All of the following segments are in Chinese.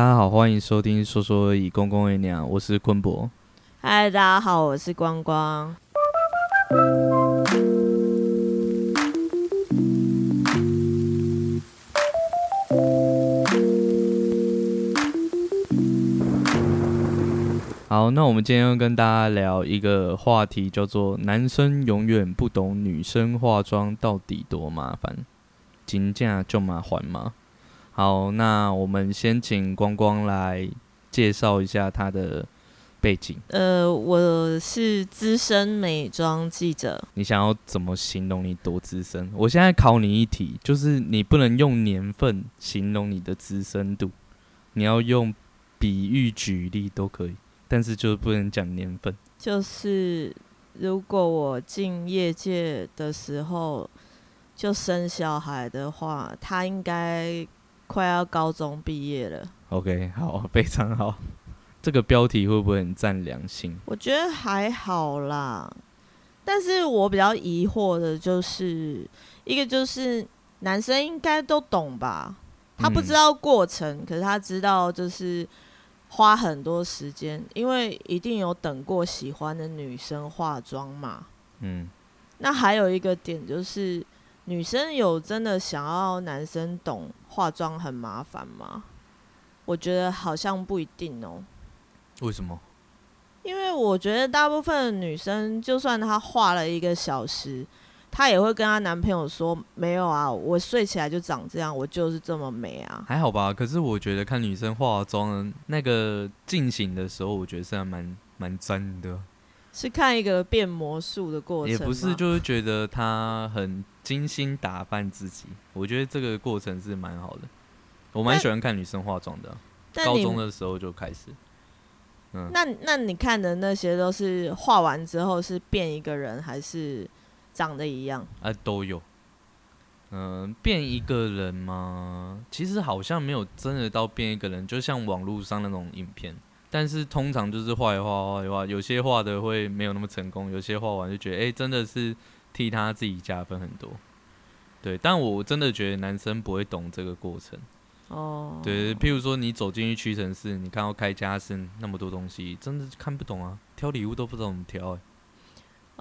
大家好，欢迎收听说说以，公公为娘，我是坤博。嗨，大家好，我是光光。好，那我们今天要跟大家聊一个话题，叫做“男生永远不懂女生化妆到底多麻烦”，金价就麻烦吗？好，那我们先请光光来介绍一下他的背景。呃，我是资深美妆记者。你想要怎么形容你多资深？我现在考你一题，就是你不能用年份形容你的资深度，你要用比喻、举例都可以，但是就是不能讲年份。就是如果我进业界的时候就生小孩的话，他应该。快要高中毕业了，OK，好，非常好。这个标题会不会很占良心？我觉得还好啦，但是我比较疑惑的就是，一个就是男生应该都懂吧？他不知道过程，可是他知道就是花很多时间，因为一定有等过喜欢的女生化妆嘛。嗯，那还有一个点就是。女生有真的想要男生懂化妆很麻烦吗？我觉得好像不一定哦。为什么？因为我觉得大部分的女生，就算她化了一个小时，她也会跟她男朋友说：“没有啊，我睡起来就长这样，我就是这么美啊。”还好吧。可是我觉得看女生化妆那个进行的时候，我觉得是还蛮蛮 真的。是看一个变魔术的过程，也不是，就是觉得他很。精心打扮自己，我觉得这个过程是蛮好的。我蛮喜欢看女生化妆的，高中的时候就开始。嗯，那那你看的那些都是化完之后是变一个人，还是长得一样？啊，都有。嗯，变一个人吗？其实好像没有真的到变一个人，就像网络上那种影片。但是通常就是画一画画一画，有些画的会没有那么成功，有些画完就觉得，哎，真的是。替他自己加分很多，对，但我真的觉得男生不会懂这个过程。哦，对，譬如说你走进去屈臣氏，你看到开家是那么多东西，真的看不懂啊，挑礼物都不知道怎么挑。哎，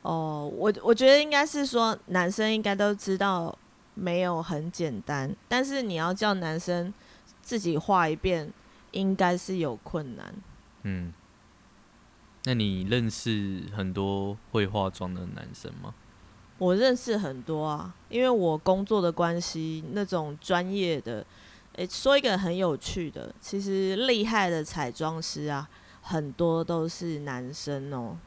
哦，我我觉得应该是说男生应该都知道没有很简单，但是你要叫男生自己画一遍，应该是有困难。嗯，那你认识很多会化妆的男生吗？我认识很多啊，因为我工作的关系，那种专业的，诶，说一个很有趣的，其实厉害的彩妆师啊，很多都是男生哦。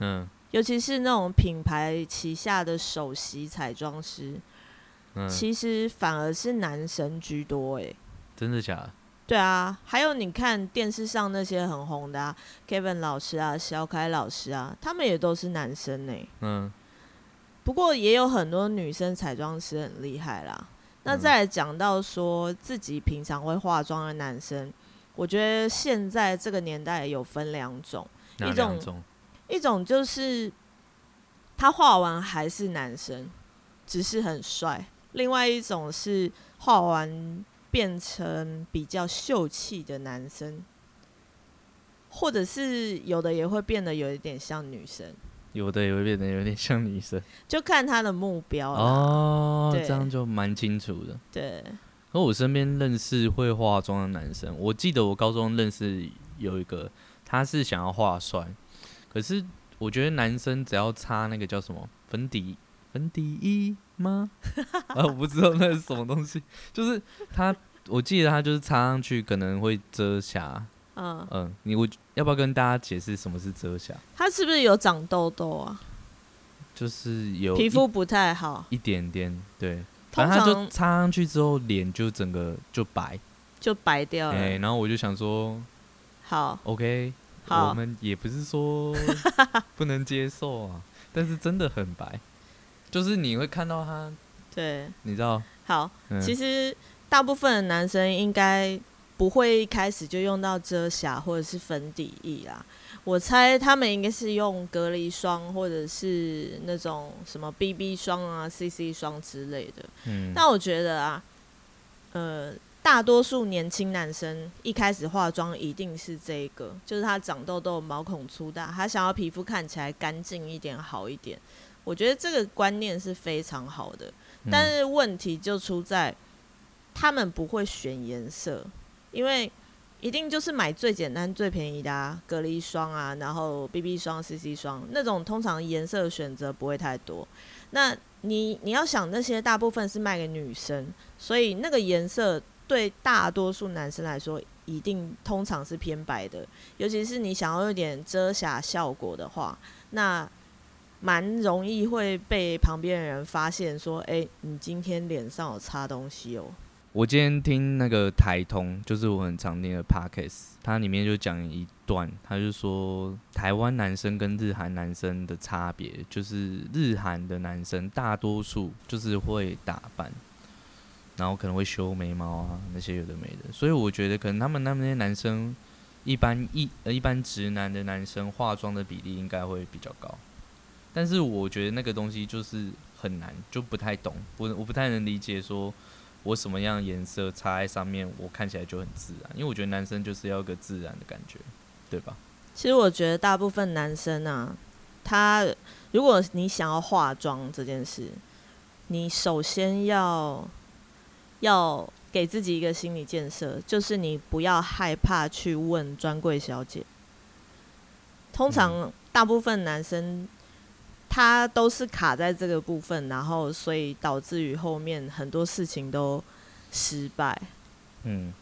嗯，尤其是那种品牌旗下的首席彩妆师，嗯，其实反而是男生居多，诶，真的假的？对啊，还有你看电视上那些很红的啊，Kevin 老师啊，小凯老师啊，他们也都是男生呢。嗯。不过也有很多女生彩妆师很厉害啦。那再讲到说自己平常会化妆的男生，我觉得现在这个年代有分两种，一种一种就是他化完还是男生，只是很帅；另外一种是化完变成比较秀气的男生，或者是有的也会变得有一点像女生。有的也会变得有点像女生，就看他的目标哦，这样就蛮清楚的。对，和我身边认识会化妆的男生，我记得我高中认识有一个，他是想要化帅，可是我觉得男生只要擦那个叫什么粉底粉底液吗？啊，我不知道那是什么东西，就是它，我记得它就是擦上去可能会遮瑕。嗯嗯，你我要不要跟大家解释什么是遮瑕？它是不是有长痘痘啊？就是有皮肤不太好，一点点。对，反正他就擦上去之后，脸就整个就白，就白掉了。哎，然后我就想说，好，OK，好，我们也不是说 不能接受啊，但是真的很白，就是你会看到他，对，你知道？好，其实大部分的男生应该。不会一开始就用到遮瑕或者是粉底液啦，我猜他们应该是用隔离霜或者是那种什么 BB 霜啊、CC 霜之类的。嗯，但我觉得啊，呃，大多数年轻男生一开始化妆一定是这个，就是他长痘痘、毛孔粗大，他想要皮肤看起来干净一点、好一点。我觉得这个观念是非常好的，但是问题就出在他们不会选颜色，因为一定就是买最简单、最便宜的啊，隔离霜啊，然后 BB 霜、CC 霜那种，通常颜色选择不会太多。那你你要想那些大部分是卖给女生，所以那个颜色对大多数男生来说，一定通常是偏白的。尤其是你想要有点遮瑕效果的话，那蛮容易会被旁边的人发现说：“哎，你今天脸上有擦东西哦。”我今天听那个台通，就是我很常听的 podcast，它里面就讲一段，他就说台湾男生跟日韩男生的差别，就是日韩的男生大多数就是会打扮，然后可能会修眉毛啊那些有的没的，所以我觉得可能他们那边男生一般一呃一般直男的男生化妆的比例应该会比较高，但是我觉得那个东西就是很难，就不太懂，我我不太能理解说。我什么样颜色擦在上面，我看起来就很自然，因为我觉得男生就是要个自然的感觉，对吧？其实我觉得大部分男生啊，他如果你想要化妆这件事，你首先要要给自己一个心理建设，就是你不要害怕去问专柜小姐。通常大部分男生。他都是卡在这个部分，然后所以导致于后面很多事情都失败。嗯，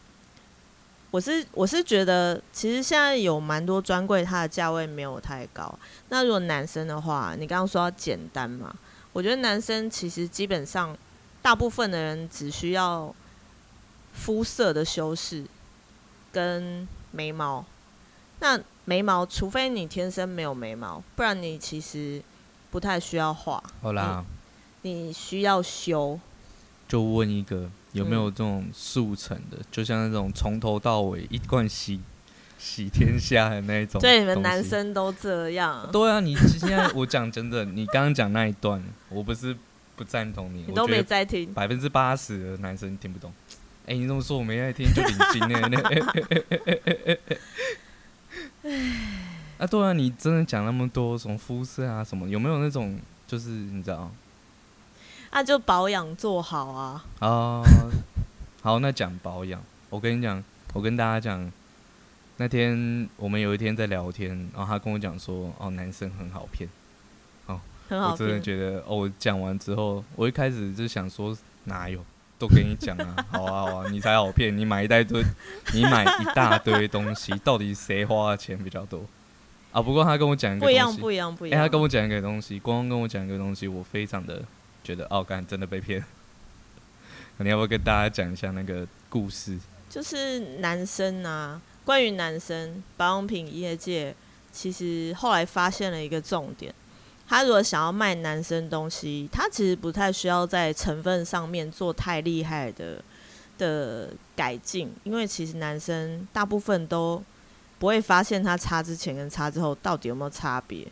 我是我是觉得，其实现在有蛮多专柜，它的价位没有太高。那如果男生的话，你刚刚说要简单嘛？我觉得男生其实基本上大部分的人只需要肤色的修饰跟眉毛。那眉毛，除非你天生没有眉毛，不然你其实。不太需要画，好啦，你需要修，就问一个有没有这种速成的，就像那种从头到尾一贯洗洗天下的那种。对，你们男生都这样。对啊，你现在我讲真的，你刚刚讲那一段，我不是不赞同你，你都没在听，百分之八十的男生听不懂。哎，你这么说我没在听就领金呢？哎。啊，对啊，你真的讲那么多什么肤色啊什么，有没有那种就是你知道？啊，就保养做好啊。啊，好，那讲保养，我跟你讲，我跟大家讲，那天我们有一天在聊天，然后他跟我讲说，哦，男生很好骗，哦，很好我真的觉得，哦，我讲完之后，我一开始就想说，哪有，都跟你讲啊，好啊好啊，你才好骗，你买一大堆，你买一大堆东西，到底谁花的钱比较多？啊，不过他跟我讲一个不一样，不一样，不一样。哎，他跟我讲一个东西，光光跟我讲一个东西，我非常的觉得，哦，干，真的被骗。你要不要跟大家讲一下那个故事？就是男生啊，关于男生保养品业界，其实后来发现了一个重点，他如果想要卖男生东西，他其实不太需要在成分上面做太厉害的的改进，因为其实男生大部分都。不会发现它擦之前跟擦之后到底有没有差别，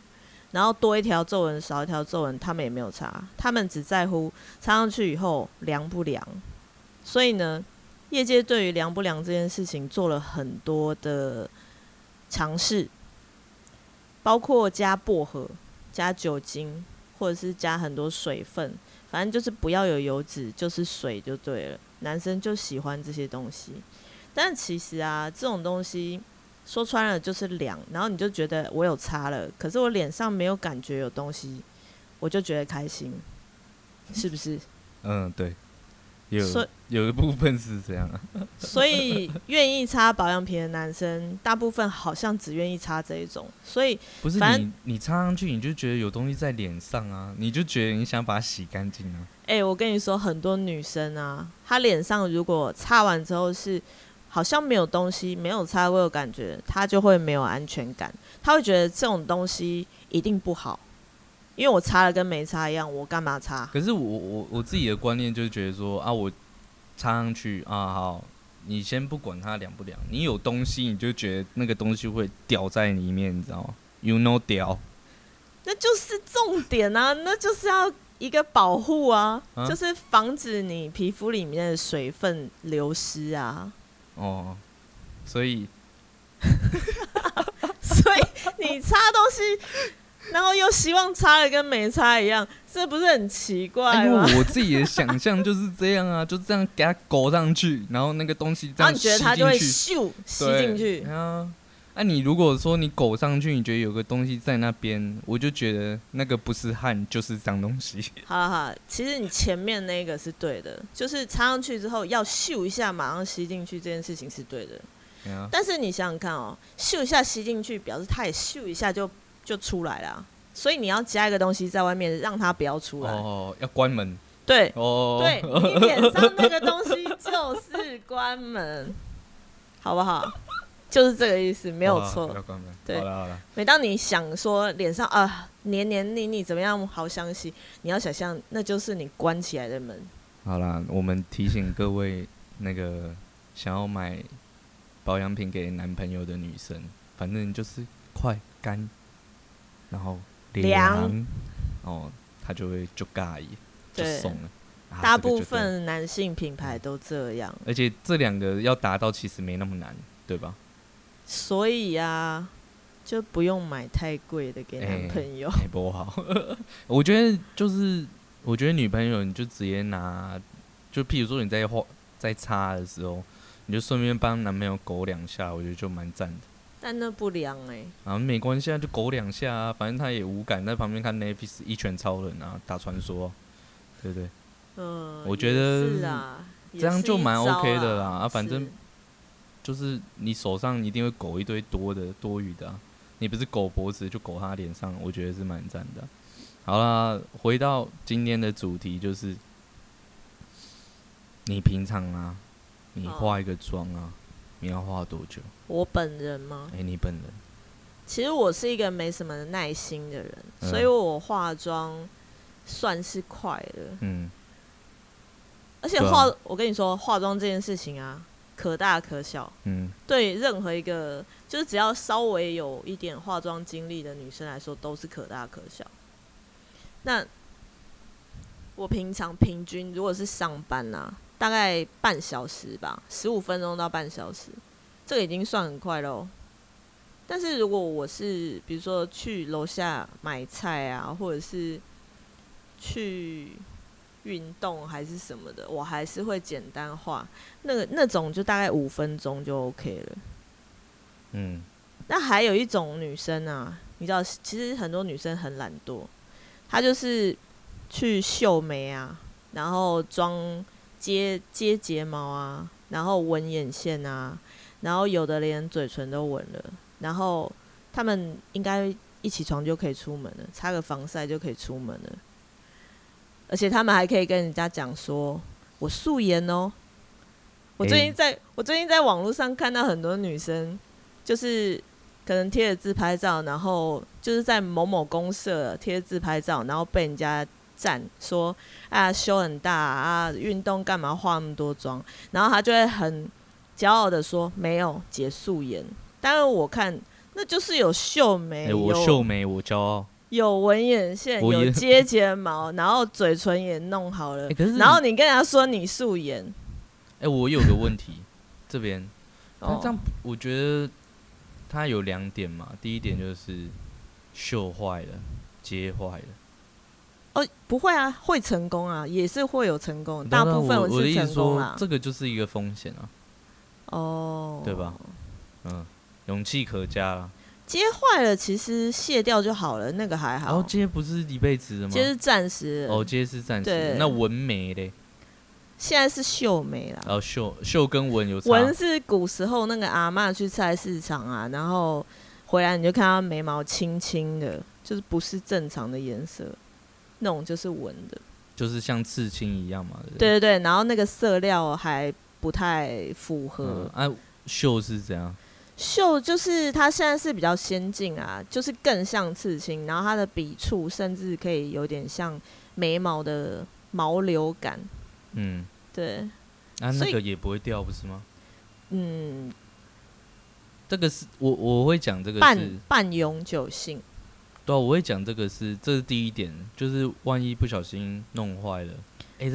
然后多一条皱纹少一条皱纹，他们也没有擦，他们只在乎擦上去以后凉不凉。所以呢，业界对于凉不凉这件事情做了很多的尝试，包括加薄荷、加酒精，或者是加很多水分，反正就是不要有油脂，就是水就对了。男生就喜欢这些东西，但其实啊，这种东西。说穿了就是凉，然后你就觉得我有擦了，可是我脸上没有感觉有东西，我就觉得开心，是不是？嗯，对，有有一部分是这样啊。所以愿意擦保养品的男生，大部分好像只愿意擦这一种。所以不是你你擦上去，你就觉得有东西在脸上啊，你就觉得你想把它洗干净啊。哎，我跟你说，很多女生啊，她脸上如果擦完之后是。好像没有东西，没有擦过的感觉，他就会没有安全感。他会觉得这种东西一定不好，因为我擦了跟没擦一样，我干嘛擦？可是我我我自己的观念就是觉得说啊，我擦上去啊，好，你先不管它凉不凉，你有东西你就觉得那个东西会掉在里面，你知道吗？You know 掉，那就是重点啊，那就是要一个保护啊，啊就是防止你皮肤里面的水分流失啊。哦，所以 所以你擦东西，然后又希望擦的跟没擦一样，这不是很奇怪吗因吗？为我自己的想象就是这样啊，就这样给它勾上去，然后那个东西这样吸你觉得它就会进去，咻吸进去对，啊。那、你如果说你狗上去，你觉得有个东西在那边，我就觉得那个不是汗就是脏东西。好了好了，其实你前面那个是对的，就是插上去之后要嗅一下，马上吸进去这件事情是对的。但是你想想看哦，嗅一下吸进去，表示它也嗅一下就就出来了啊，所以你要加一个东西在外面，让它不要出来。哦，要关门对哦。对，你脸上那个东西就是关门，好不好？就是这个意思，没没有错。对好了好了，每当你想说脸上啊黏黏腻腻怎么样好相吸，你要想象那就是你关起来的门。好啦，我们提醒各位那个想要买保养品给男朋友的女生，反正就是快干，然后凉凉，哦，他就会就尬意，就对送了。啊大部分男性品牌都这样，而且这两个要达到其实没那么难，对吧？所以啊，就不用买太贵的给男朋友。哎，不好。我觉得就是，我觉得女朋友你就直接拿，就譬如说你在画在擦的时候，你就顺便帮男朋友勾两下，我觉得就蛮赞的。但那不凉哎、啊，没关系啊，就勾两下啊，反正他也无感，在旁边看 Netflix 一拳超人啊，打传说啊、对不对？嗯，我觉得是啊，这样就蛮 OK 的啦啦啊反正是就是你手上一定会勾一堆多的多余的、啊，你不是勾脖子就勾他脸上，我觉得是蛮赞的啊、好啦，回到今天的主题，就是你平常啊，你哦化一个妆啊，你要化多久？我本人吗？哎、你本人其实我是一个没什么耐心的人，嗯所以我化妆算是快的。嗯，而且化，我跟你说，化妆这件事情啊，可大可小。嗯对任何一个就是只要稍微有一点化妆经历的女生来说，都是可大可小。那我平常平均如果是上班啊，大概半小时吧，十五分钟到半小时，这个已经算很快喽。但是如果我是比如说去楼下买菜啊，或者是去运动还是什么的，我还是会简单化。那个那种就大概五分钟就 OK 了。嗯那还有一种女生啊，你知道，其实很多女生很懒惰，她就是去秀眉啊，然后装接接睫毛啊，然后纹眼线啊，然后有的连嘴唇都纹了，然后他们应该一起床就可以出门了，擦个防晒就可以出门了，而且他们还可以跟人家讲说，我素颜哦。我最近诶在、我最近在网络上看到很多女生，就是可能贴着自拍照，然后就是在某某公社贴自拍照，然后被人家赞说啊胸很大啊，运动干嘛化那么多妆？然后她就会很骄傲的说没有姐素颜，但是我看那就是有秀眉，哎、我有秀眉，我骄傲。有纹眼线，我也有接睫毛，然后嘴唇也弄好了，哎可是然后你跟人家说你素颜，哎、我有个问题，这边，那哦这样我觉得它有两点嘛。第一点就是秀坏了，接坏了。哦，不会啊，会成功啊，也是会有成功，大部分是我我的意思说成功啦，。这个就是一个风险啊，哦，对吧？嗯，勇气可嘉啦。接坏了，其实卸掉就好了，那个还好然好。后接不是一辈子的吗？接是暂时的，哦，接是暂时。那纹眉嘞？现在是绣眉啦。然后秀秀跟纹有差。纹是古时候那个阿嬷去菜市场啊，然后回来你就看到眉毛青青的，就是不是正常的颜色，那种就是纹的。就是像刺青一样嘛，对不对对对，然后那个色料还不太符合嗯，。啊，秀是怎样？绣就是它现在是比较先进啊，就是更像刺青，然后它的笔触甚至可以有点像眉毛的毛流感。嗯，对，啊，所以那个也不会掉，不是吗？嗯，这个是我我会讲这个半是半永久性，对啊，我会讲这个是，这是第一点，就是万一不小心弄坏了，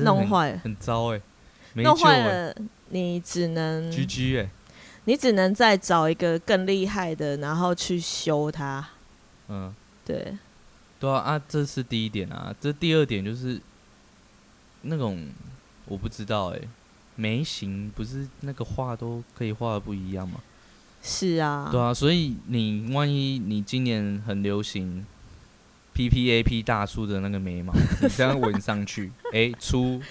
弄坏很糟哎、没弄坏了，你只能 GG 哎、你只能再找一个更厉害的，然后去修它。嗯，对，对啊啊，这是第一点啊，这第二点就是那种我不知道哎、眉形不是那个画都可以画的不一样吗？是啊，对啊，所以你万一你今年很流行 P P A P 大叔的那个眉毛，你这样纹上去，哎、粗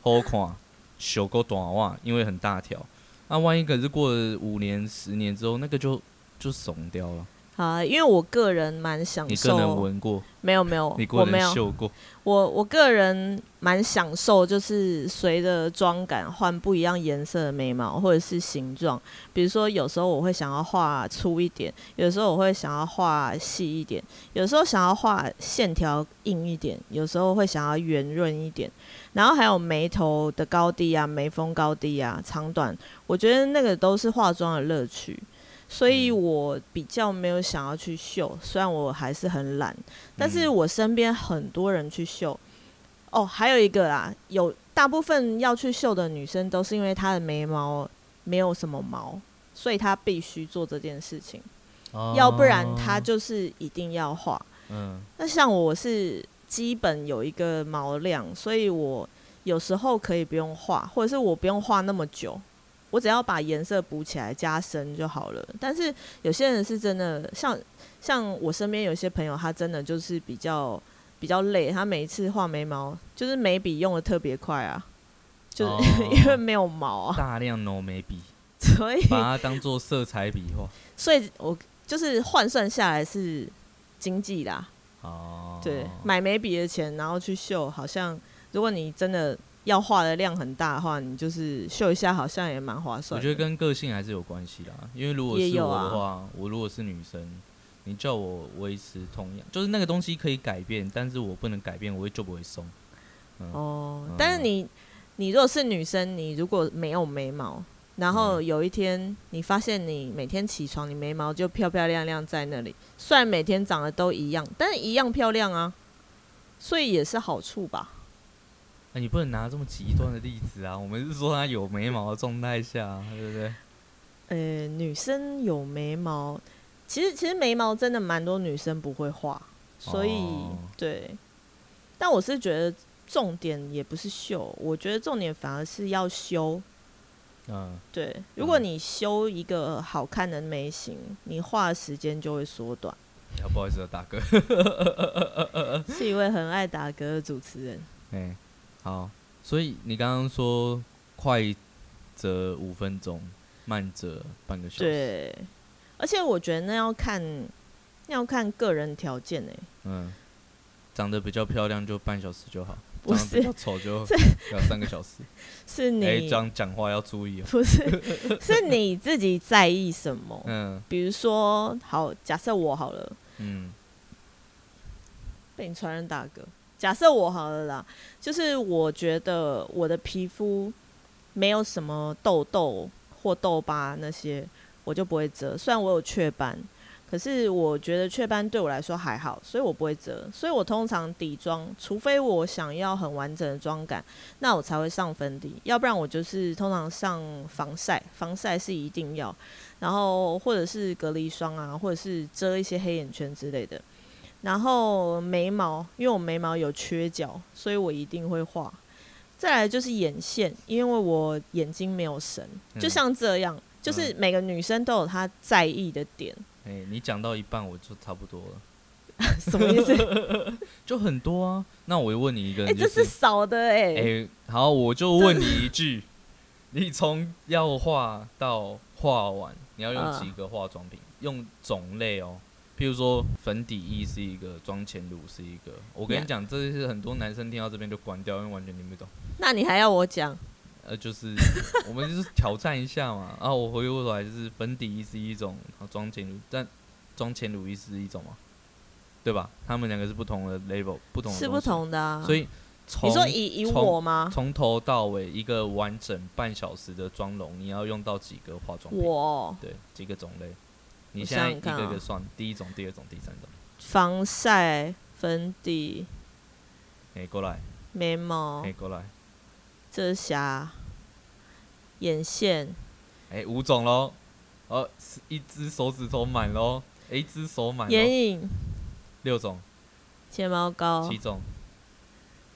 好看，修够短袜，因为很大条。那、万一可是过了五年、十年之后，那个就就怂掉了。啊，因为我个人蛮享你个人受，纹过，没有没有我没有，我我个人蛮享受，就是随着妆感换不一样颜色的眉毛或者是形状。比如说，有时候我会想要画粗一点，有时候我会想要画细一点，有时候想要画线条硬一点，有时候会想要圆润一点。然后还有眉头的高低啊，眉峰高低啊，长短，我觉得那个都是化妆的乐趣。所以我比较没有想要去秀，虽然我还是很懒，但是嗯。我身边很多人去秀。哦，还有一个啦，有大部分要去秀的女生都是因为她的眉毛没有什么毛，所以她必须做这件事情，要不然她哦就是一定要画。嗯。那像我是基本有一个毛量，所以我有时候可以不用画，或者是我不用画那么久，我只要把颜色补起来加深就好了。但是有些人是真的，像像我身边有些朋友，他真的就是比较比较累，他每一次画眉毛就是眉笔用的特别快啊，就是、哦因为没有毛啊，大量浓眉笔，所以把它当做色彩笔画。所以我就是换算下来是经济啦。哦，对，买眉笔的钱，然后去绣，好像如果你真的要画的量很大的话，你就是秀一下，好像也蛮划算。我觉得跟个性还是有关系啦。因为如果是我的话，我如果是女生，你叫我维持同样，就是那个东西可以改变，但是我不能改变，我会就不会松。嗯，哦嗯，但是你你如果是女生，你如果没有眉毛，然后嗯有一天你发现你每天起床，你眉毛就漂漂亮亮在那里，虽然每天长得都一样，但是一样漂亮啊，所以也是好处吧。哎、你不能拿这么极端的例子啊！我们是说她有眉毛的状态下，对不对？呃，女生有眉毛，其实其实眉毛真的蛮多女生不会画，所以、哦对。但我是觉得重点也不是秀，我觉得重点反而是要修。嗯，对，如果嗯你修一个好看的眉形，你画的时间就会缩短。啊不好意思啊，大哥。是一位很爱打嗝的主持人。哎、好，所以你刚刚说快则五分钟，慢则半个小时。对，而且我觉得那要看那要看个人条件诶、嗯，长得比较漂亮就半小时就好，不长得比是较丑就要三个小时。是你、哎、这样讲话要注意哦。不是是你自己在意什么？嗯比如说，好，假设我好了，嗯被你传染打嗝。假设我好了啦，就是我觉得我的皮肤没有什么痘痘或痘疤那些，我就不会遮。虽然我有雀斑，可是我觉得雀斑对我来说还好，所以我不会遮。所以我通常底妆，除非我想要很完整的妆感，那我才会上粉底，要不然我就是通常上防晒，防晒是一定要，然后或者是隔离霜啊，或者是遮一些黑眼圈之类的。然后眉毛，因为我眉毛有缺角，所以我一定会画。再来就是眼线，因为我眼睛没有神，就嗯像这样，就是每个女生都有她在意的点，哎、你讲到一半我就差不多了，什么意思？就很多啊。那我问你一个，哎、就这是少的哎、哎、好，我就问你一句，你从要画到画完，你要用嗯几个化妆品？用种类哦，譬如说粉底液是一个，妆前乳是一个。我跟你讲，这是很多男生听到这边就关掉，因为完全听不懂。那你还要我讲？呃，就是我们就是挑战一下嘛。然 后我回过头来就是粉底液是一种，然后妆前乳，但妆前乳液是一种嘛，对吧？他们两个是不同的 level，不同的是不。同的啊。所以从你说以以我吗？从头到尾一个完整半小时的妆容，你要用到几个化妆品？我对，几个种类？你我现在一个一个算，第一种、第二种、第三种。防晒、粉底、哎、过来，眉毛哎、、过来，遮瑕、眼线、哎、五种喽，哦，是一只手指头满喽，哎一只手满，眼影、六种，睫毛膏。七。种，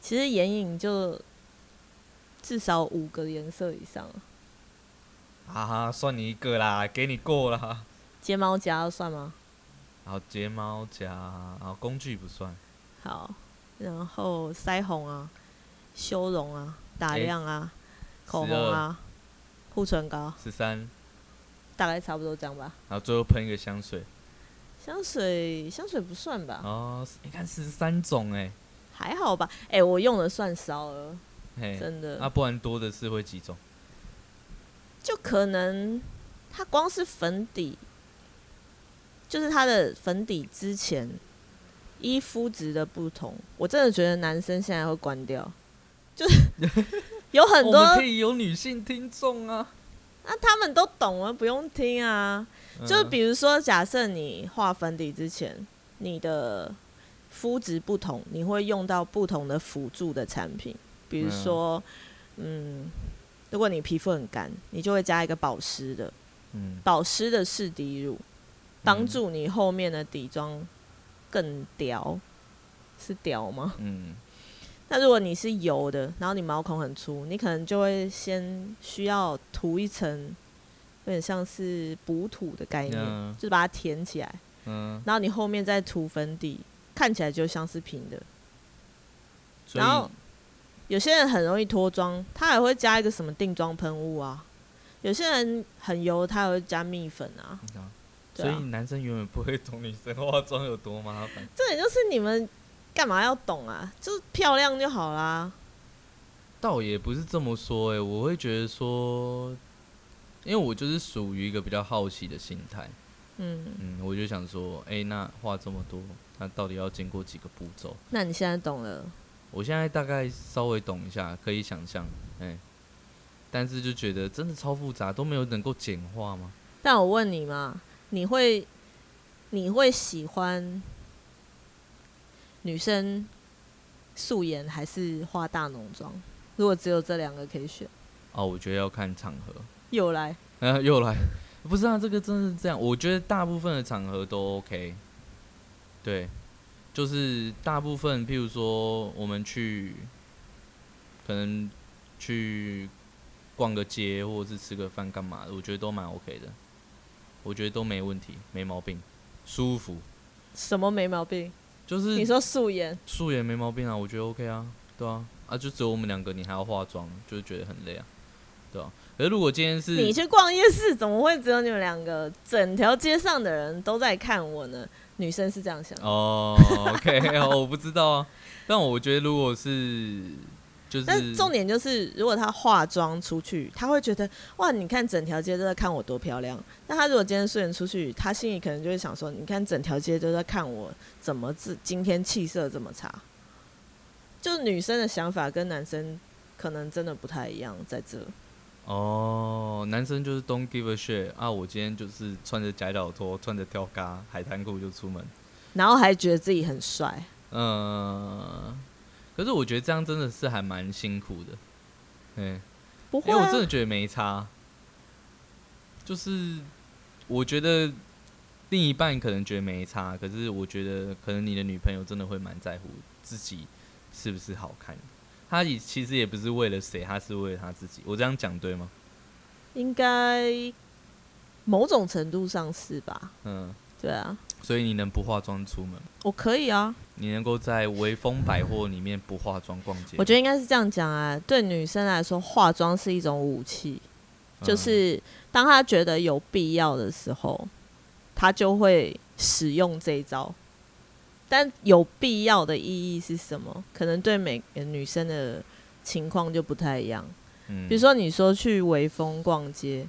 其实眼影就至少五个颜色以上，哈哈，算你一个啦，给你过啦。睫毛夹算吗？然后睫毛夹，然后工具不算，好，然后腮红啊、修容啊、打诶亮啊、口红啊、护唇膏，十三，大概差不多这样吧。然后最后喷一个香水，香水香水不算吧，哦，你看十三种哎、还好吧。哎、我用的算少了，嘿，真的。那、不然多的是会几种？就可能它光是粉底，就是它的粉底之前依肤质的不同，我真的觉得男生现在会关掉，就是 有很多可以有女性听众啊，那他们都懂了，不用听啊。就比如说，假设你画粉底之前，你的肤质不同，你会用到不同的辅助的产品，比如说，嗯，如果你皮肤很干，你就会加一个保湿的，嗯，保湿的适底乳，帮助你后面的底妆更屌，是屌吗？嗯，那如果你是油的，然后你毛孔很粗，你可能就会先需要涂一层，有点像是补土的概念，嗯就是把它填起来，嗯，然后你后面再涂粉底，看起来就像是平的。然后有些人很容易脱妆，他还会加一个什么定妆喷雾啊。有些人很油，他还会加蜜粉啊所以男生永远不会懂女生化妆有多麻烦。这也就是你们干嘛要懂啊？就是漂亮就好啦。倒也不是这么说哎、我会觉得说，因为我就是属于一个比较好奇的心态，嗯，嗯，我就想说，哎、那画这么多，那到底要经过几个步骤？那你现在懂了。我现在大概稍微懂一下，可以想象，哎、但是就觉得真的超复杂，都没有能够简化吗？但我问你嘛，你会你会喜欢女生素颜还是化大浓妆？如果只有这两个可以选，哦，我觉得要看场合。又来啊，又来，不是啊，这个真的是这样。我觉得大部分的场合都 OK，对，就是大部分，譬如说我们去，可能去逛个街，或者是吃个饭干嘛的，我觉得都蛮 OK 的，我觉得都没问题，没毛病，舒服，什么没毛病？就是你说素颜，素颜没毛病啊，我觉得 OK 啊，对啊，啊，就只有我们两个，你还要化妆，就是觉得很累啊，对啊。可是如果今天是你去逛夜市，怎么会只有你们两个？整条街上的人都在看我呢。女生是这样想的，哦，OK，哦我不知道啊。但我觉得如果是就是，但重点就是，如果她化妆出去，她会觉得哇，你看整条街都在看我多漂亮。那她如果今天素颜出去，她心里可能就会想说，你看整条街都在看我怎么自今天气色这么差。就女生的想法跟男生可能真的不太一样，在这。哦，男生就是 don't give a shit 啊，我今天就是穿着夹脚拖，穿着吊嘎海滩裤就出门，然后还觉得自己很帅，嗯、可是我觉得这样真的是还蛮辛苦的，嗯，不会、啊因为我真的觉得没差，就是我觉得另一半可能觉得没差，可是我觉得可能你的女朋友真的会蛮在乎自己是不是好看的。她也其实也不是为了谁，她是为了她自己。我这样讲对吗？应该某种程度上是吧？嗯，对啊，所以你能不化妆出门？我可以啊。你能够在微风百货里面不化妆逛街？我觉得应该是这样讲啊，对女生来说，化妆是一种武器，嗯就是当她觉得有必要的时候，她就会使用这一招。但有必要的意义是什么？可能对每个女生的情况就不太一样。嗯比如说，你说去微风逛街，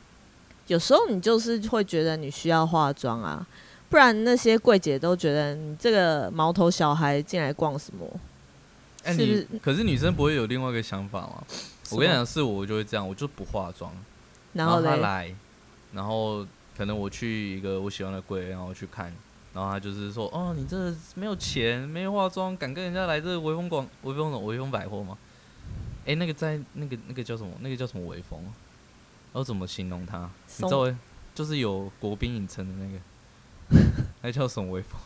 有时候你就是会觉得你需要化妆啊，不然那些柜姐都觉得你这个毛头小孩进来逛什么？哎、你可是女生不会有另外一个想法吗？我跟你讲，是我我就会这样，我就不化妆，然后嘞，她来，然后可能我去一个我喜欢的柜，然后去看，然后他就是说，哦，你这没有钱，没有化妆，敢跟人家来这微风广、微风什么、微风百货吗？哎，那个在那个那个叫什么？那个叫什么微风？要怎么形容它？你知道，就是有国宾影城的那个，那叫什么微风？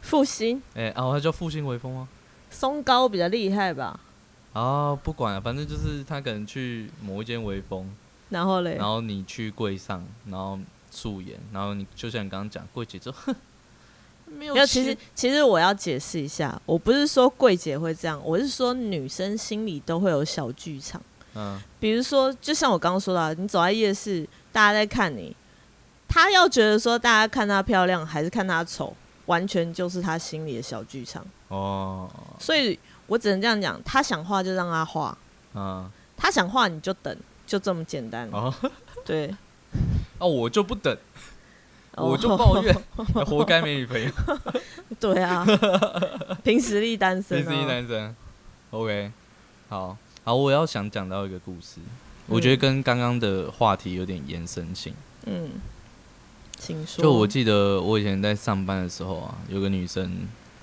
复兴。哎，哦，他叫复兴微风吗？松高比较厉害吧？啊，不管了，反正就是他可能去某一间微风，然后嘞，然后你去柜上，然后素颜，然后你就像你刚刚讲，柜姐就哼。没有，其实其实我要解释一下，我不是说柜姐会这样，我是说女生心里都会有小剧场。嗯，比如说，就像我刚刚说的，你走在夜市，大家在看你，她要觉得说大家看她漂亮还是看她丑，完全就是他心里的小剧场。哦，所以我只能这样讲，他想画就让他画，嗯，他想画你就等，就这么简单。哦，对，哦，我就不等。我就抱怨，活该没女朋友。对啊，凭实力单身。凭实力单身。OK，好，好，我要想讲到一个故事，我觉得跟刚刚的话题有点延伸性。嗯，请说。就我记得我以前在上班的时候啊，有个女生，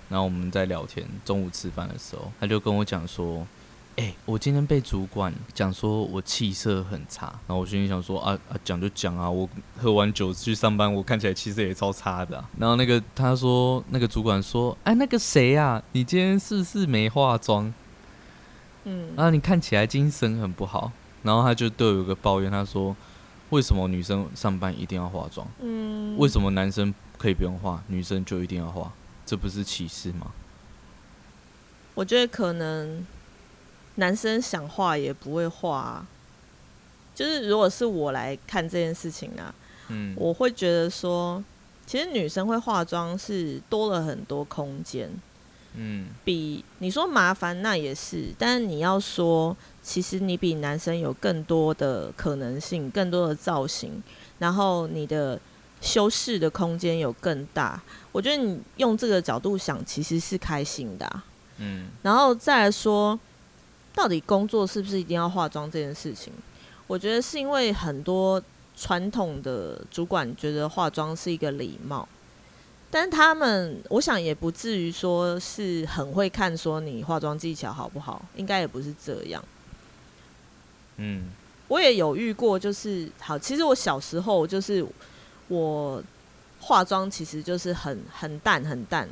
然后我们在聊天，中午吃饭的时候，她就跟我讲说。哎，我今天被主管讲说我气色很差，然后我心里想说啊啊，讲就讲啊，我喝完酒去上班，我看起来气色也超差的。然后那个她说，那个主管说，哎，那个谁呀，你今天是不是没化妆？嗯，然后你看起来精神很不好。然后他就对我有个抱怨，他说，为什么女生上班一定要化妆？嗯，为什么男生可以不用化，女生就一定要化？这不是歧视吗？我觉得可能。男生想化也不会画，就是如果是我来看这件事情啊，嗯，我会觉得说，其实女生会化妆是多了很多空间，嗯，比你说麻烦那也是，但是你要说，其实你比男生有更多的可能性，更多的造型，然后你的修饰的空间有更大，我觉得你用这个角度想，其实是开心的，嗯，然后再来说。到底工作是不是一定要化妆这件事情？我觉得是因为很多传统的主管觉得化妆是一个礼貌，但他们我想也不至于说是很会看说你化妆技巧好不好，应该也不是这样。嗯，我也有遇过，就是好，其实我小时候就是我化妆其实就是很很淡很淡，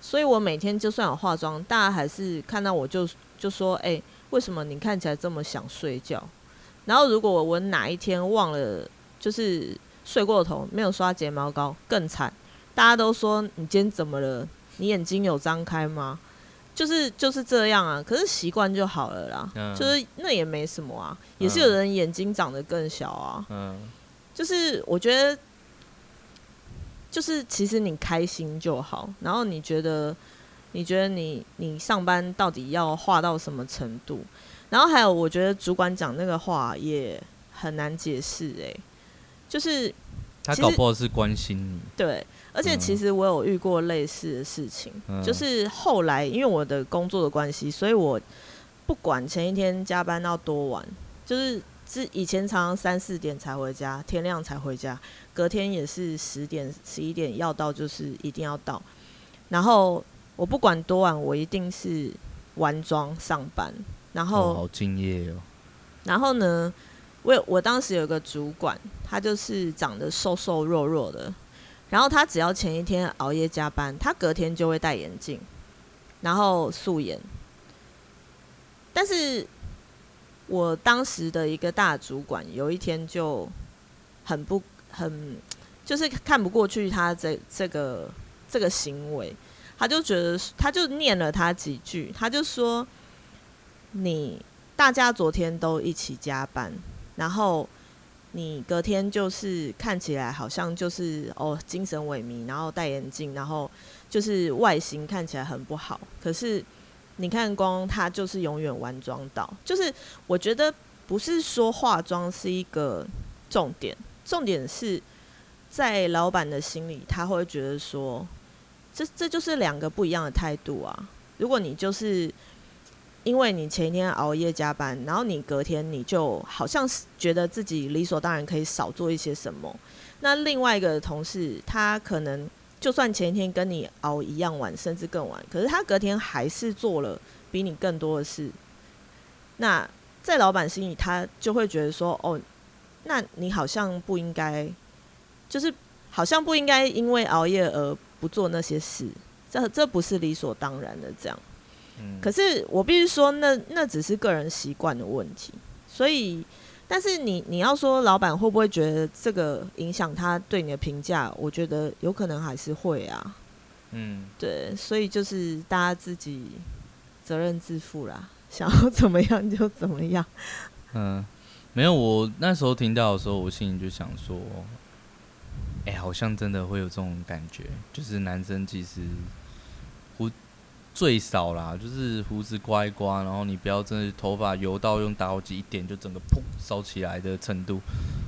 所以我每天就算有化妆，大家还是看到我就。就说：“哎，为什么你看起来这么想睡觉？然后如果我哪一天忘了，就是睡过头，没有刷睫毛膏，更惨。大家都说你今天怎么了？你眼睛有张开吗？就是就是这样啊。可是习惯就好了啦，就是那也没什么啊。也是有人眼睛长得更小啊。嗯，就是我觉得，就是其实你开心就好。然后你觉得。”你觉得你你上班到底要画到什么程度？然后还有，我觉得主管讲那个话也很难解释哎，就是他搞不好是关心你。对，而且其实我有遇过类似的事情，就是后来因为我的工作的关系，所以我不管前一天加班到多晚，就是之以前常常三四点才回家，天亮才回家，隔天也是十点十一点要到，就是一定要到，然后。我不管多晚，我一定是完妆上班。然后好敬业哦。然后呢，我我当时有个主管，他就是长得瘦瘦弱弱的。然后他只要前一天熬夜加班，他隔天就会戴眼镜，然后素颜。但是我当时的一个大主管，有一天就很不很，就是看不过去他这这个这个行为。他就觉得，他就念了他几句，他就说：“你大家昨天都一起加班，然后你隔天就是看起来好像就是哦精神萎靡，然后戴眼镜，然后就是外形看起来很不好。可是你看光他就是永远完妆到，就是我觉得不是说化妆是一个重点，重点是在老板的心里，他会觉得说。”这这就是两个不一样的态度啊！如果你就是因为你前一天熬夜加班，然后你隔天你就好像是觉得自己理所当然可以少做一些什么，那另外一个同事他可能就算前一天跟你熬一样晚，甚至更晚，可是他隔天还是做了比你更多的事。那在老板心里，他就会觉得说：“哦，那你好像不应该，就是好像不应该因为熬夜而不做那些事。这这不是理所当然的。这样，嗯，可是我必须说，那那只是个人习惯的问题。所以，但是你你要说老板会不会觉得这个影响他对你的评价？我觉得有可能还是会啊。嗯，对，所以就是大家自己责任自负啦，想要怎么样就怎么样。嗯，没有，我那时候听到的时候，我心里就想说，哎、好像真的会有这种感觉，就是男生其实胡最少啦，就是胡子刮一刮，然后你不要真的头发油到用打火机一点就整个砰烧起来的程度。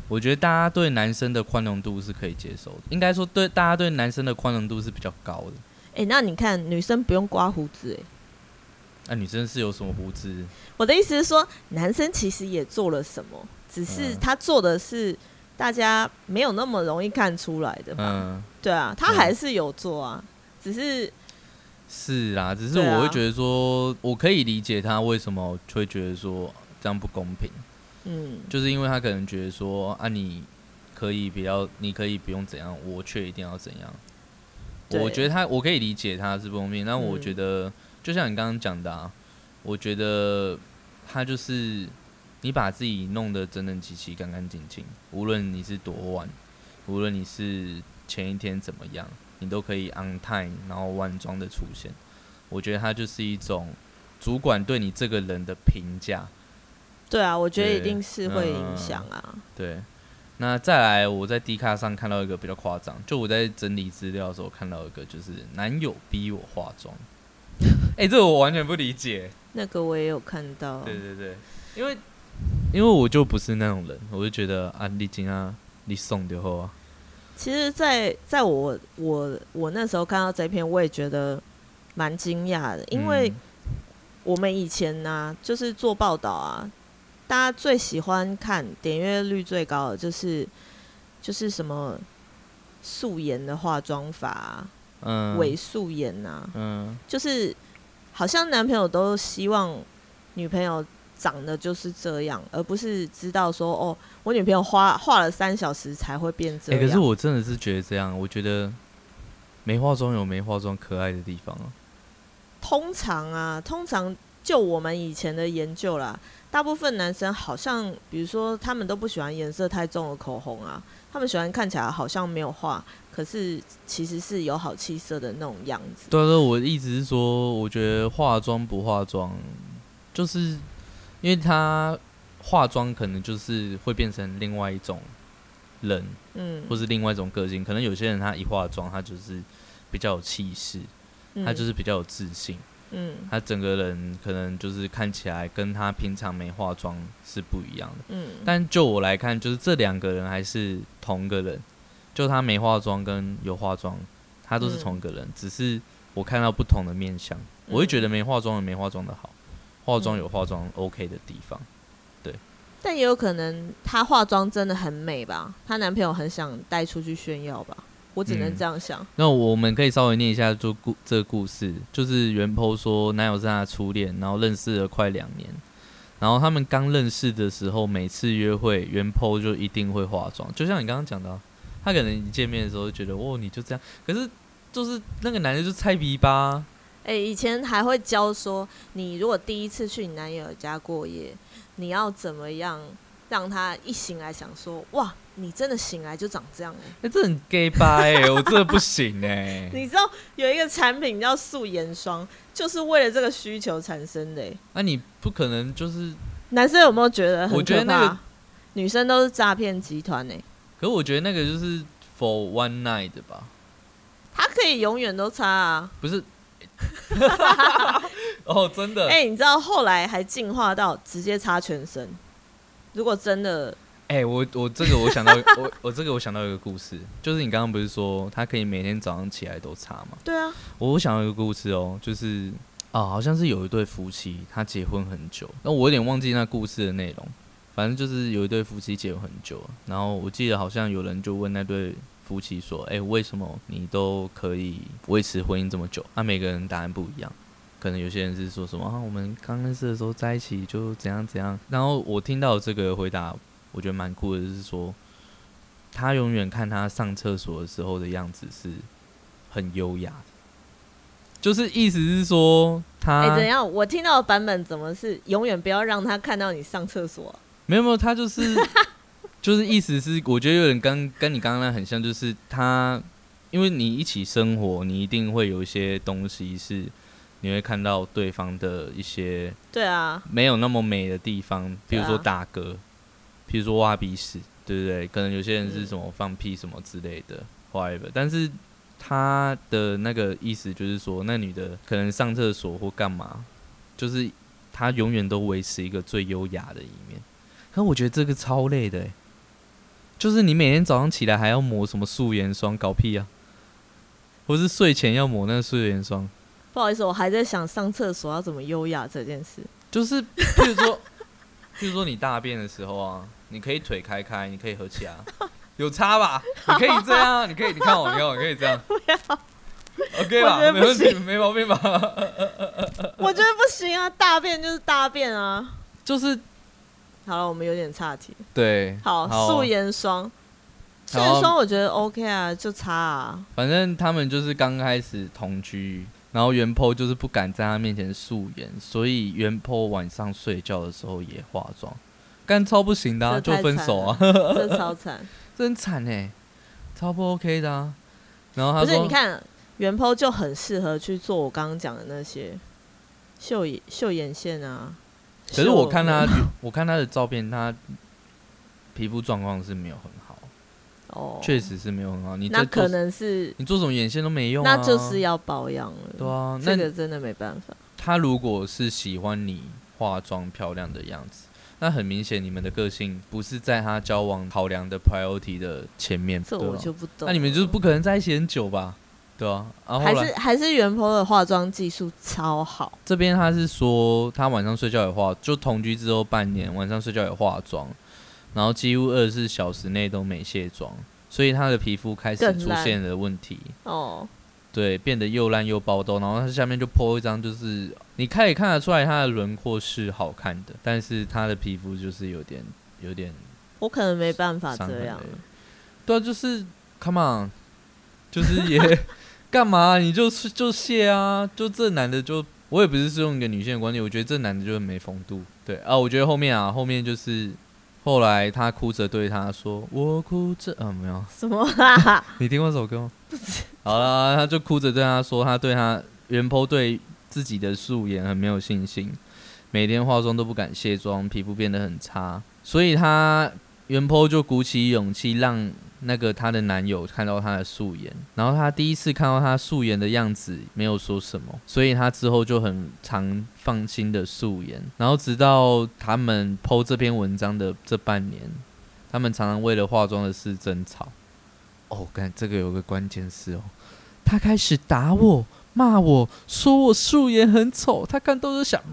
我觉得大家对男生的宽容度是可以接受的，应该说对大家对男生的宽容度是比较高的。哎、那你看女生不用刮胡子、哎，那、女生是有什么胡子？我的意思是说，男生其实也做了什么，只是嗯他做的是大家没有那么容易看出来的吧？嗯。对啊，他嗯还是有做啊，只是是啦，只是我会觉得说，我可以理解他为什么会觉得说这样不公平，嗯，就是因为他可能觉得说啊，你可以比较，你可以不用怎样，我却一定要怎样。我觉得他，我可以理解他是不公平，但我嗯觉得，就像你刚刚讲的、啊，我觉得他就是你把自己弄得整整齐齐、干干净净，无论你是多晚，无论你是前一天怎么样，你都可以 on time，然后晚装的出现。我觉得它就是一种主管对你这个人的评价。对啊，我觉得一定是会影响啊。对，那再来，我在 D 卡上看到一个比较夸张，就我在整理资料的时候看到一个，就是男友逼我化妆。哎、这个我完全不理解。那个我也有看到，对对对，因为因为我就不是那种人，我就觉得啊，你今啊，你送就好啊。其实在，在我我我那时候看到这篇，我也觉得蛮惊讶的，因为嗯。我们以前呢、就是做报道啊，大家最喜欢看点阅率最高的就是就是什么素颜的化妆法、啊，嗯。伪素颜呐、嗯。就是好像男朋友都希望女朋友长得就是这样，而不是知道说哦，我女朋友花画了三小时才会变这哎、样。可是我真的是觉得这样，我觉得没化妆有没化妆可爱的地方啊。通常啊，通常就我们以前的研究啦，大部分男生好像，比如说他们都不喜欢颜色太重的口红啊，他们喜欢看起来好像没有画，可是其实是有好气色的那种样子。对啊对，我的意思是说，我觉得化妆不化妆，就是因为他化妆可能就是会变成另外一种人，嗯，或是另外一种个性。可能有些人他一化妆，他就是比较有气势，他就是比较有自信，嗯。他整个人可能就是看起来跟他平常没化妆是不一样的。嗯，但就我来看，就是这两个人还是同个人，就他没化妆跟有化妆，他都是同一个人，只是我看到不同的面相，我会觉得没化妆的没化妆的好，化妆有化妆 OK 的地方。对。但也有可能她化妆真的很美吧，她男朋友很想带出去炫耀吧，我只能嗯。这样想。那我们可以稍微念一下就故这个故事，就是袁剖说男友是她的初恋，然后认识了快两年，然后他们刚认识的时候，每次约会袁剖就一定会化妆，就像你刚刚讲的啊、他可能一见面的时候就觉得哦你就这样，可是就是那个男的就菜逼吧，哎、以前还会教说，你如果第一次去你男友家过夜，你要怎么样让他一醒来想说，哇，你真的醒来就长这样哎、哎、这很 gay 吧哎、我真的不行哎、你知道有一个产品叫素颜霜，就是为了这个需求产生的、欸。那、你不可能就是，男生有没有觉得很我觉得可怕那个女生都是诈骗集团哎？可是我觉得那个就是 for one night 的吧，他可以永远都擦啊！不是。哦，真的。哎、你知道后来还进化到直接擦全身。如果真的，哎、我我这个我想到我我这个我想到一个故事，就是你刚刚不是说他可以每天早上起来都擦吗？对啊，我想到一个故事哦，就是啊，好像是有一对夫妻，他结婚很久，那我有点忘记那故事的内容，反正就是有一对夫妻结婚很久了，然后我记得好像有人就问那对夫妻说：“哎、为什么你都可以维持婚姻这么久？”那、每个人答案不一样，可能有些人是说什么啊，我们刚认识的时候在一起就怎样怎样。然后我听到这个回答，我觉得蛮酷的，就是说他永远看他上厕所的时候的样子是很优雅的，就是意思是说他哎、怎样？我听到的版本怎么是永远不要让他看到你上厕所？没有没有，他就是就是意思是，我觉得有点跟跟你刚刚那很像，就是他因为你一起生活，你一定会有一些东西是你会看到对方的一些对啊，没有那么美的地方，比如说打嗝，比如说挖鼻屎，对不对？可能有些人是嗯什么放屁什么之类的，whatever，但是。他的那个意思就是说，那女的可能上厕所或干嘛，就是她永远都维持一个最优雅的一面。可我觉得这个超累的、欸，就是你每天早上起来还要抹什么素颜霜，搞屁啊！或是睡前要抹那个素颜霜，不好意思，我还在想上厕所要怎么优雅这件事。就是譬如说，譬如说你大便的时候啊，你可以腿开开，你可以合起来啊，有差吧？你可以这样啊，你可以，你看我，你看我，可以这样。OK 吧没问题，没毛病吧？我觉得不行啊，大便就是大便啊。就是好了，我们有点岔题。对，好，素颜霜，素颜霜我觉得 OK 啊，就擦啊。反正他们就是刚开始同居，然后袁坡就是不敢在他面前素颜，所以袁坡晚上睡觉的时候也化妆，干超不行的、啊，就分手啊，这超惨。真惨哎、超不 OK 的啊。然后他不是，说，你看原 po 就很适合去做我刚刚讲的那些秀眼秀眼线啊。可是我看他，我看他的照片，他皮肤状况是没有很好，哦，确实是没有很好。你那可能是，你做什么眼线都没用、啊，那就是要保养了。对啊。那这个真的没办法。他如果是喜欢你化妆漂亮的样子，那很明显你们的个性不是在他交往考量的 priority 的前面，这我就不懂。那你们就是不可能在一起很久吧？对啊。还是还是原 po 的化妆技术超好。这边他是说他晚上睡觉也化，就同居之后半年晚上睡觉也化妆，然后几乎二十四小时内都没卸妆，所以他的皮肤开始出现了问题。哦，对，变得又烂又爆痘，然后他下面就 po 一张，就是你可以看得出来他的轮廓是好看的，但是他的皮肤就是有点有点我可能没办法这样。对啊，就是 come on，就是也干嘛？你就是就谢啊！就这男的就，我也不是用一个女性的观点，我觉得这男的就是没风度。对啊，我觉得后面啊，后面就是后来他哭着对他说：“我哭着。”啊，没有，什么啊？你听过这首歌吗？好了，他就哭着对他说，他对他原 po 对自己的素颜很没有信心，每天化妆都不敢卸妆，皮肤变得很差，所以他原 po 就鼓起勇气让那个她的男友看到她的素颜，然后她第一次看到她素颜的样子，没有说什么，所以她之后就很常放心的素颜，然后直到他们 po 这篇文章的这半年，他们常常为了化妆的事争吵。哦，看这个有个关键词哦，他开始打我、骂我，说我素颜很丑，他看都是想，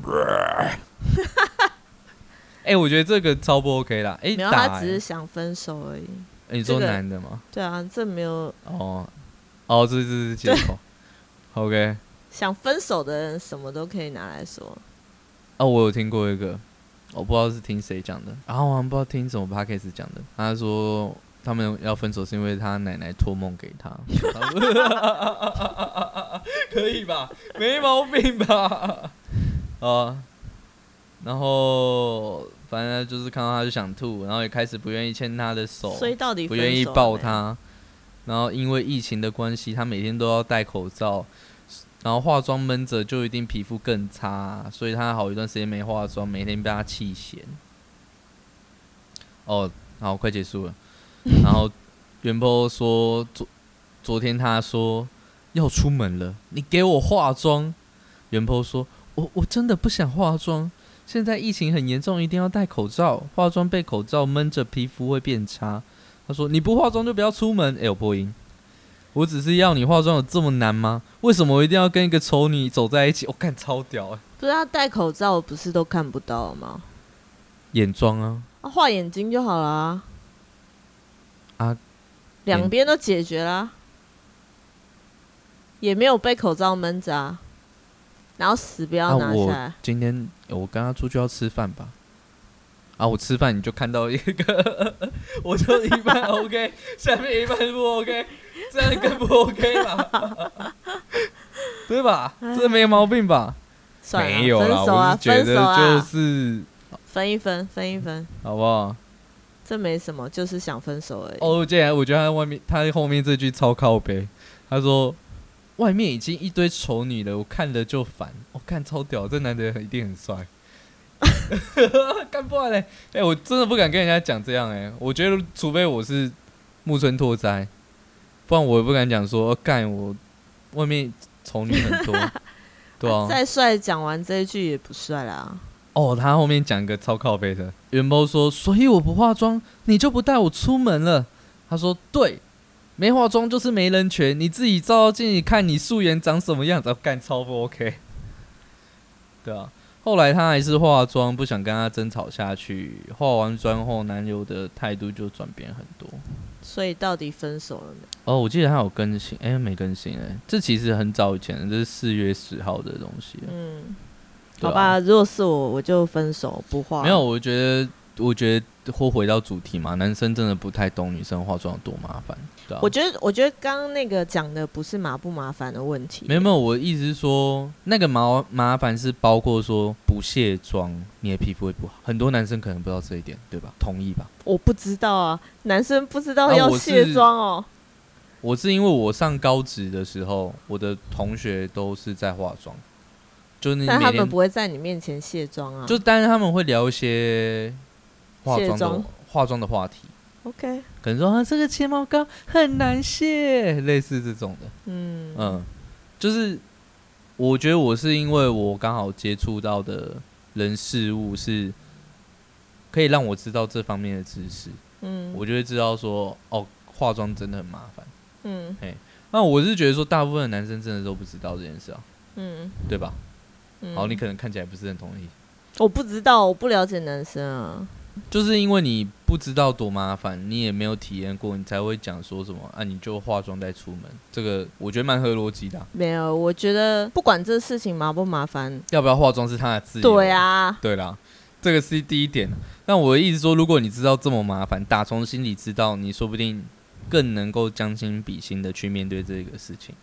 哎、我觉得这个超不 OK 啦，哎、没有，他只是欸想分手而已。欸你说男的吗？对啊，这没有哦，哦，这这是借口，OK，想分手的人什么都可以拿来说。哦，我有听过一个，我不知道是听谁讲的，然后我不知道听什么 podcast 讲的，他说他们要分手是因为他奶奶托梦给他，可以吧？没毛病吧？啊，然后反正就是看到他就想吐，然后也开始不愿意牵他的手，所以到底不愿意抱他，然后因为疫情的关系，他每天都要戴口罩，然后化妆闷着就一定皮肤更差，所以他好一段时间没化妆，每天被他气闲。哦，好，快结束了。然后元波说昨昨天他说要出门了，你给我化妆。元波说我我真的不想化妆，现在疫情很严重，一定要戴口罩，化妆被口罩闷着，皮肤会变差。他说你不化妆就不要出门。哎、有破音。我只是要你化妆有这么难吗？为什么我一定要跟一个丑女走在一起？我、看超屌哎、不是要戴口罩不是都看不到吗？眼妆啊，啊，画眼睛就好了啊。两边都解决啦，也没有被口罩闷着啊，然后死不要拿下来我。今天我跟他出去要吃饭吧？啊，我吃饭你就看到一个，我就一半 OK，下面一半不 OK，这样更不 OK 吧？对吧？这没毛病吧？算，没有啦，分手啊，我是觉得分手啊，就是分一分，分一分，好不好？这没什么，就是想分手而已。哦，竟然我觉得他外面他后面这句超靠背，他说外面已经一堆丑女了，我看了就烦。我、看超屌，这男的一定很帅。干不完嘞！哎、我真的不敢跟人家讲这样哎、我觉得除非我是木村拓哉，不然我也不敢讲说哦干、我外面丑女很多，对啊。再帅，讲完这一句也不帅啦。哦，他后面讲一个超靠背的，元波说，所以我不化妆，你就不带我出门了。他说，对，没化妆就是没人权，你自己照照镜子看你素颜长什么样子，干超不 OK。对啊，后来他还是化妆，不想跟他争吵下去。化完妆后，男友的态度就转变很多。所以到底分手了没？哦，我记得他有更新，哎、没更新哎、这其实很早以前的，这是四月十号的东西。嗯，啊好吧，如果是我，我就分手，不化。没有，，我觉得，我觉得或回到主题嘛，男生真的不太懂女生化妆有多麻烦，对啊我。觉得，我觉得刚刚那个讲的不是麻不麻烦的问题。没有没有，我意思是说，那个麻麻烦是包括说不卸妆，你的皮肤会不好。很多男生可能不知道这一点，对吧？同意吧？我不知道啊，男生不知道要卸妆哦。我是因为我上高职的时候，我的同学都是在化妆，就是你但他们不会在你面前卸妆啊。就但是他们会聊一些化妆的化妆的话题，OK，可能说啊这个睫毛膏很难卸，类似这种的。嗯嗯，就是我觉得我是因为我刚好接触到的人事物是可以让我知道这方面的知识，嗯我就会知道说哦，化妆真的很麻烦。嗯那我是觉得说，大部分的男生真的都不知道这件事啊，嗯对吧？嗯。好，你可能看起来不是很同意，我不知道，我不了解男生啊。就是因为你不知道多麻烦，你也没有体验过，你才会讲说什么啊，你就化妆再出门，这个我觉得蛮合逻辑的啊、没有，我觉得不管这事情麻不麻烦，要不要化妆是他的自由。对啊，对啦，这个是第一点。那我的意思说，如果你知道这么麻烦，打从心里知道，你说不定更能够将心比心的去面对这个事情。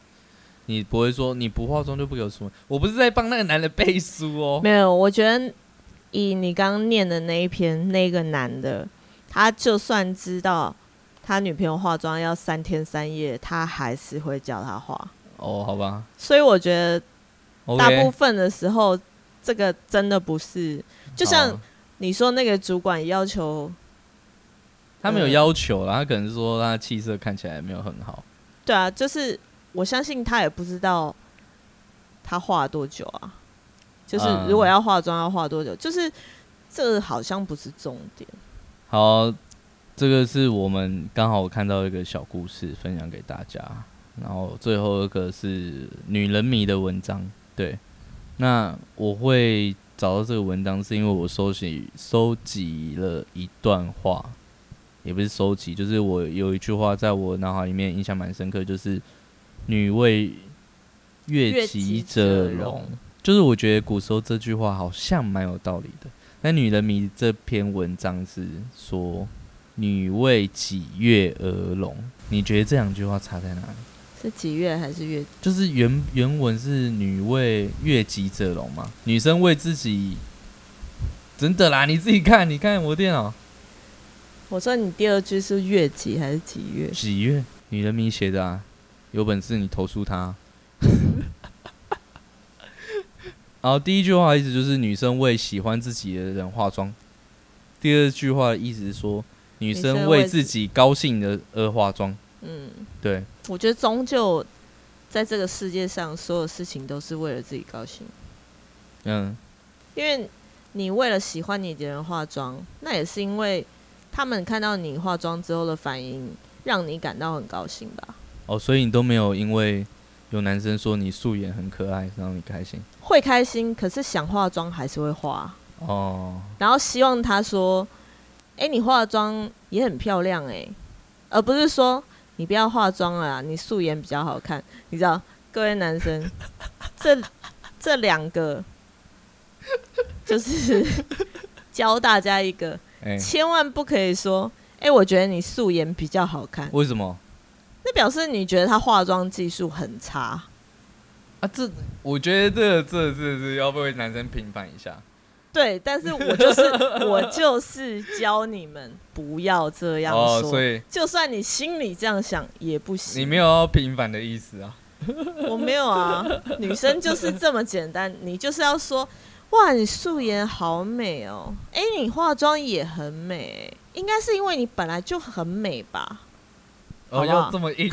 你不会说你不化妆就不给我出门。我不是在帮那个男的背书哦。没有。我觉得以你刚刚念的那一篇，那个男的，他就算知道他女朋友化妆要三天三夜，他还是会叫他化。哦，好吧所以我觉得大部。分的时候，这个真的不是，就像你说那个主管要求，他没有要求啦，他可能是说他气色看起来没有很好。对啊，就是我相信他也不知道他化多久啊，就是嗯如果要化妆要化多久，就是这好像不是重点。好，这个是我们刚好看到一个小故事分享给大家，然后最后一个是女人迷的文章。对，那我会找到这个文章，是因为我收集收集了一段话，也不是收集，就是我有一句话在我脑海里面印象蛮深刻，就是“女为悦悦己者容”，就是我觉得古时候这句话好像蛮有道理的。那《女人迷》这篇文章是说“女为己悦而容”，你觉得这两句话差在哪里？是己悦还是悦？就是原原文是“女为悦己者容”嘛，女生为自己，真的啦，你自己看，你看我电脑我说你第二句是悦己还是己悦”？“己悦？女人迷写的啊，有本事你投诉他。然后第一句话的意思就是女生为喜欢自己的人化妆，第二句话的意思是说女女生为自己高兴的而化妆。嗯，对，我觉得终究在这个世界上，所有事情都是为了自己高兴。嗯，因为你为了喜欢你的人化妆，那也是因为他们看到你化妆之后的反应，让你感到很高兴吧？哦，所以你都没有因为有男生说你素颜很可爱，让你开心会开心，可是想化妆还是会化，哦。然后希望他说：“哎、你化妆也很漂亮哎、而不是说你不要化妆了啦，你素颜比较好看。你知道，各位男生，这这两个就是 教大家一个，哎、千万不可以说，哎、我觉得你素颜比较好看，为什么那表示你觉得他化妆技术很差。啊？这我觉得这这这这要不为男生平反一下。对，但是我就是我就是教你们不要这样哦，说，所以就算你心里这样想也不行。你没有要平反的意思啊？我没有啊，女生就是这么简单，你就是要说，哇，你素颜好美哦，哎、你化妆也很美，应该是因为你本来就很美吧？好哦，不好要这么硬，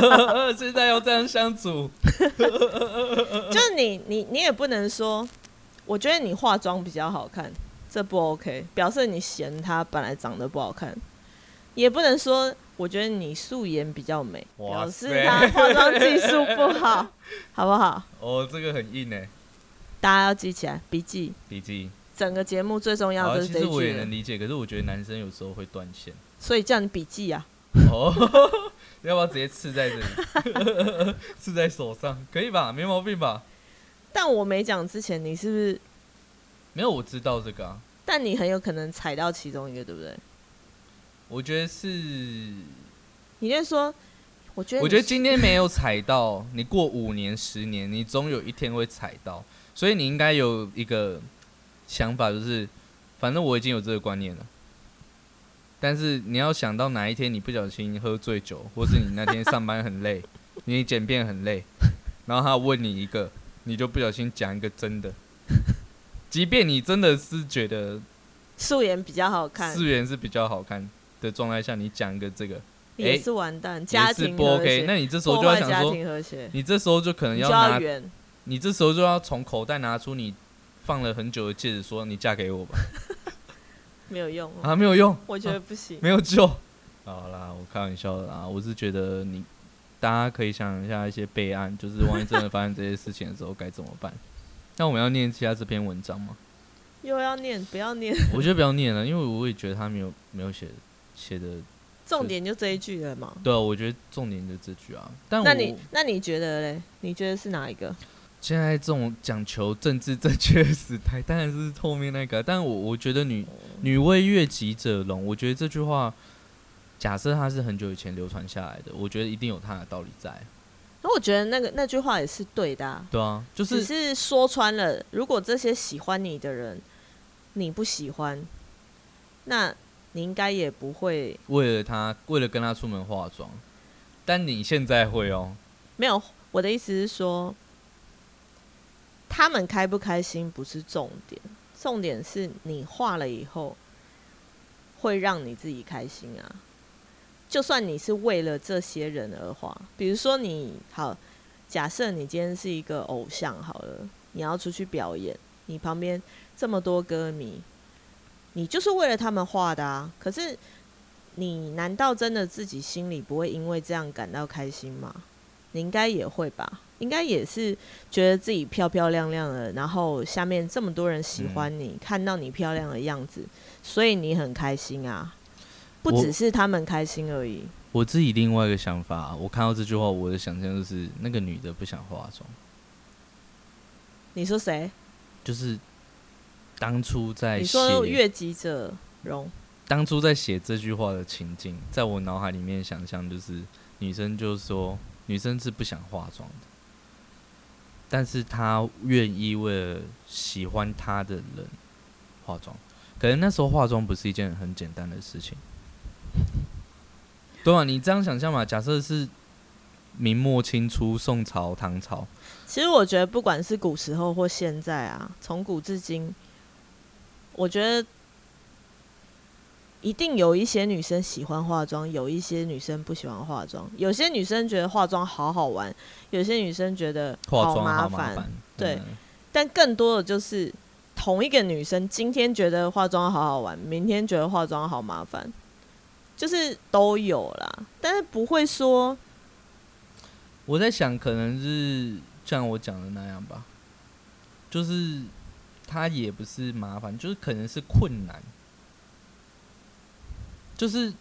现在要这样相处，就是你你你也不能说，我觉得你化妆比较好看，这不 OK，表示你嫌她本来长得不好看，也不能说我觉得你素颜比较美，表示塞她化妆技术不好，好不好？哦，这个很硬哎。大家要记起来，笔记。笔记，整个节目最重要，的是这一其实我也能理解，可是我觉得男生有时候会断线。所以叫你笔记啊。哦，要不要直接刺在这里？刺在手上可以吧？没毛病吧？但我没讲之前，你是不是？没有，我知道这个啊。但你很有可能踩到其中一个，对不对？我觉得是，你就说，我觉得我觉得今天没有踩到，你过五年、十年，你总有一天会踩到，所以你应该有一个想法，就是反正我已经有这个观念了。但是你要想到哪一天你不小心喝醉酒，或是你那天上班很累，你剪片很累，然后他问你一个，你就不小心讲一个真的，即便你真的是觉得素颜比较好看，素颜是比较好看的状态下，你讲一个这个也是完蛋，家庭是不 OK，谐，那你这时候就要想说，你这时候就可能要拿，要。你这时候就要从口袋拿出你放了很久的戒指，说你嫁给我吧，没有用、哦，啊，没有用，我觉得不行。没有救。好啦，我开玩笑的啦，我是觉得你大家可以想一下一些备案，就是万一真的发生这些事情的时候该怎么办。那我们要念其他这篇文章吗？又要念，不要念，我觉得不要念了，因为我也觉得他没有没有写写的，重点就这一句了嘛。对啊，我觉得重点就这句啊。但那你那你觉得嘞？你觉得是哪一个？现在这种讲求政治正确的时代，当然是后面那个。但我我觉得女女为悦己者容，我觉得这句话，假设它是很久以前流传下来的，我觉得一定有它的道理在。那我觉得那个那句话也是对的、啊，对啊，就是只是是说穿了，如果这些喜欢你的人你不喜欢，那你应该也不会为了他，为了跟他出门化妆。但你现在会哦，没有。我的意思是说，他们开不开心不是重点，重点是你画了以后会让你自己开心啊。就算你是为了这些人而画，比如说你好，假设你今天是一个偶像好了，你要出去表演，你旁边这么多歌迷，你就是为了他们画的啊。可是你难道真的自己心里不会因为这样感到开心吗？你应该也会吧，应该也是觉得自己漂漂亮亮的，然后下面这么多人喜欢你，看到你漂亮的样子，所以你很开心啊。不只是他们开心而已，我自己另外一个想法，我看到这句话，我的想象就是那个女的不想化妆，你说谁？就是当初在你说越级者容，当初在写这句话的情境，在我脑海里面想象就是女生就是说女生是不想化妆的，但是他愿意为了喜欢他的人化妆。可能那时候化妆不是一件很简单的事情，对啊，你这样想象嘛？假设是明末清初、宋朝、唐朝，其实我觉得不管是古时候或现在啊，从古至今，我觉得一定有一些女生喜欢化妆，有一些女生不喜欢化妆。有些女生觉得化妆好好玩，有些女生觉得好麻烦，对嗯但更多的就是同一个女生，今天觉得化妆好好玩，明天觉得化妆好麻烦，就是都有啦。但是不会说，我在想，可能是像我讲的那样吧，就是它也不是麻烦，就是可能是困难，就是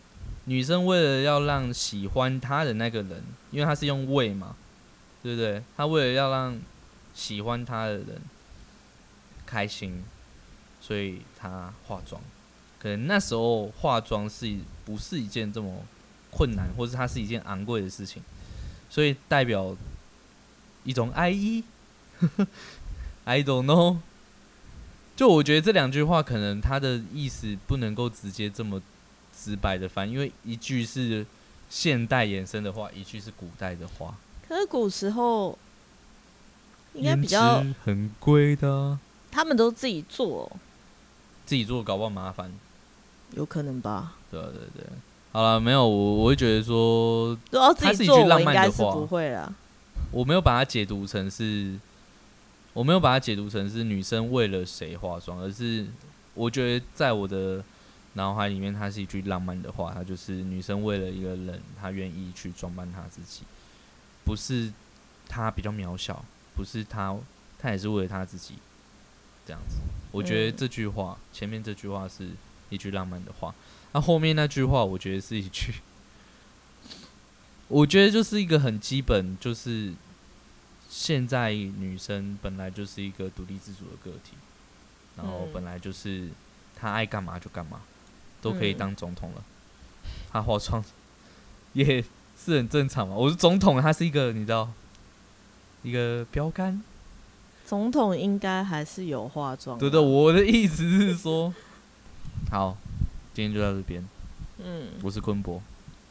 女生为了要让喜欢她的那个人，因为她是用为嘛，对不对？她为了要让喜欢她的人开心，所以她化妆。可能那时候化妆是不是一件这么困难，或者它是一件昂贵的事情，所以代表一种爱意。I don't know。就我觉得这两句话，可能它的意思不能够直接这么直白的翻，因为一句是现代衍生的话，一句是古代的话。可是古时候应该比较很贵的，他们都自己做，自己做搞不好麻烦，有可能吧？对对对，好了，没有我我会觉得说，都要自己做，浪漫的话，不会啦。我没有把它解读成是。我没有把它解读成是女生为了谁化妆，而是我觉得在我的脑海里面，它是一句浪漫的话。它就是女生为了一个人，她愿意去装扮她自己，不是她比较渺小，不是她，她也是为了她自己这样子。我觉得这句话前面这句话是一句浪漫的话，那后面那句话我觉得是一句，我觉得就是一个很基本，就是。现在女生本来就是一个独立自主的个体，然后本来就是她爱干嘛就干嘛，都可以当总统了。他化妆也是很正常嘛。我是总统，他是一个你知道一个标杆。总统应该还是有化妆。对对，我的意思是说，好，今天就到这边。嗯，我是坤博，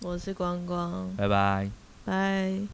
我是光光，拜拜，拜。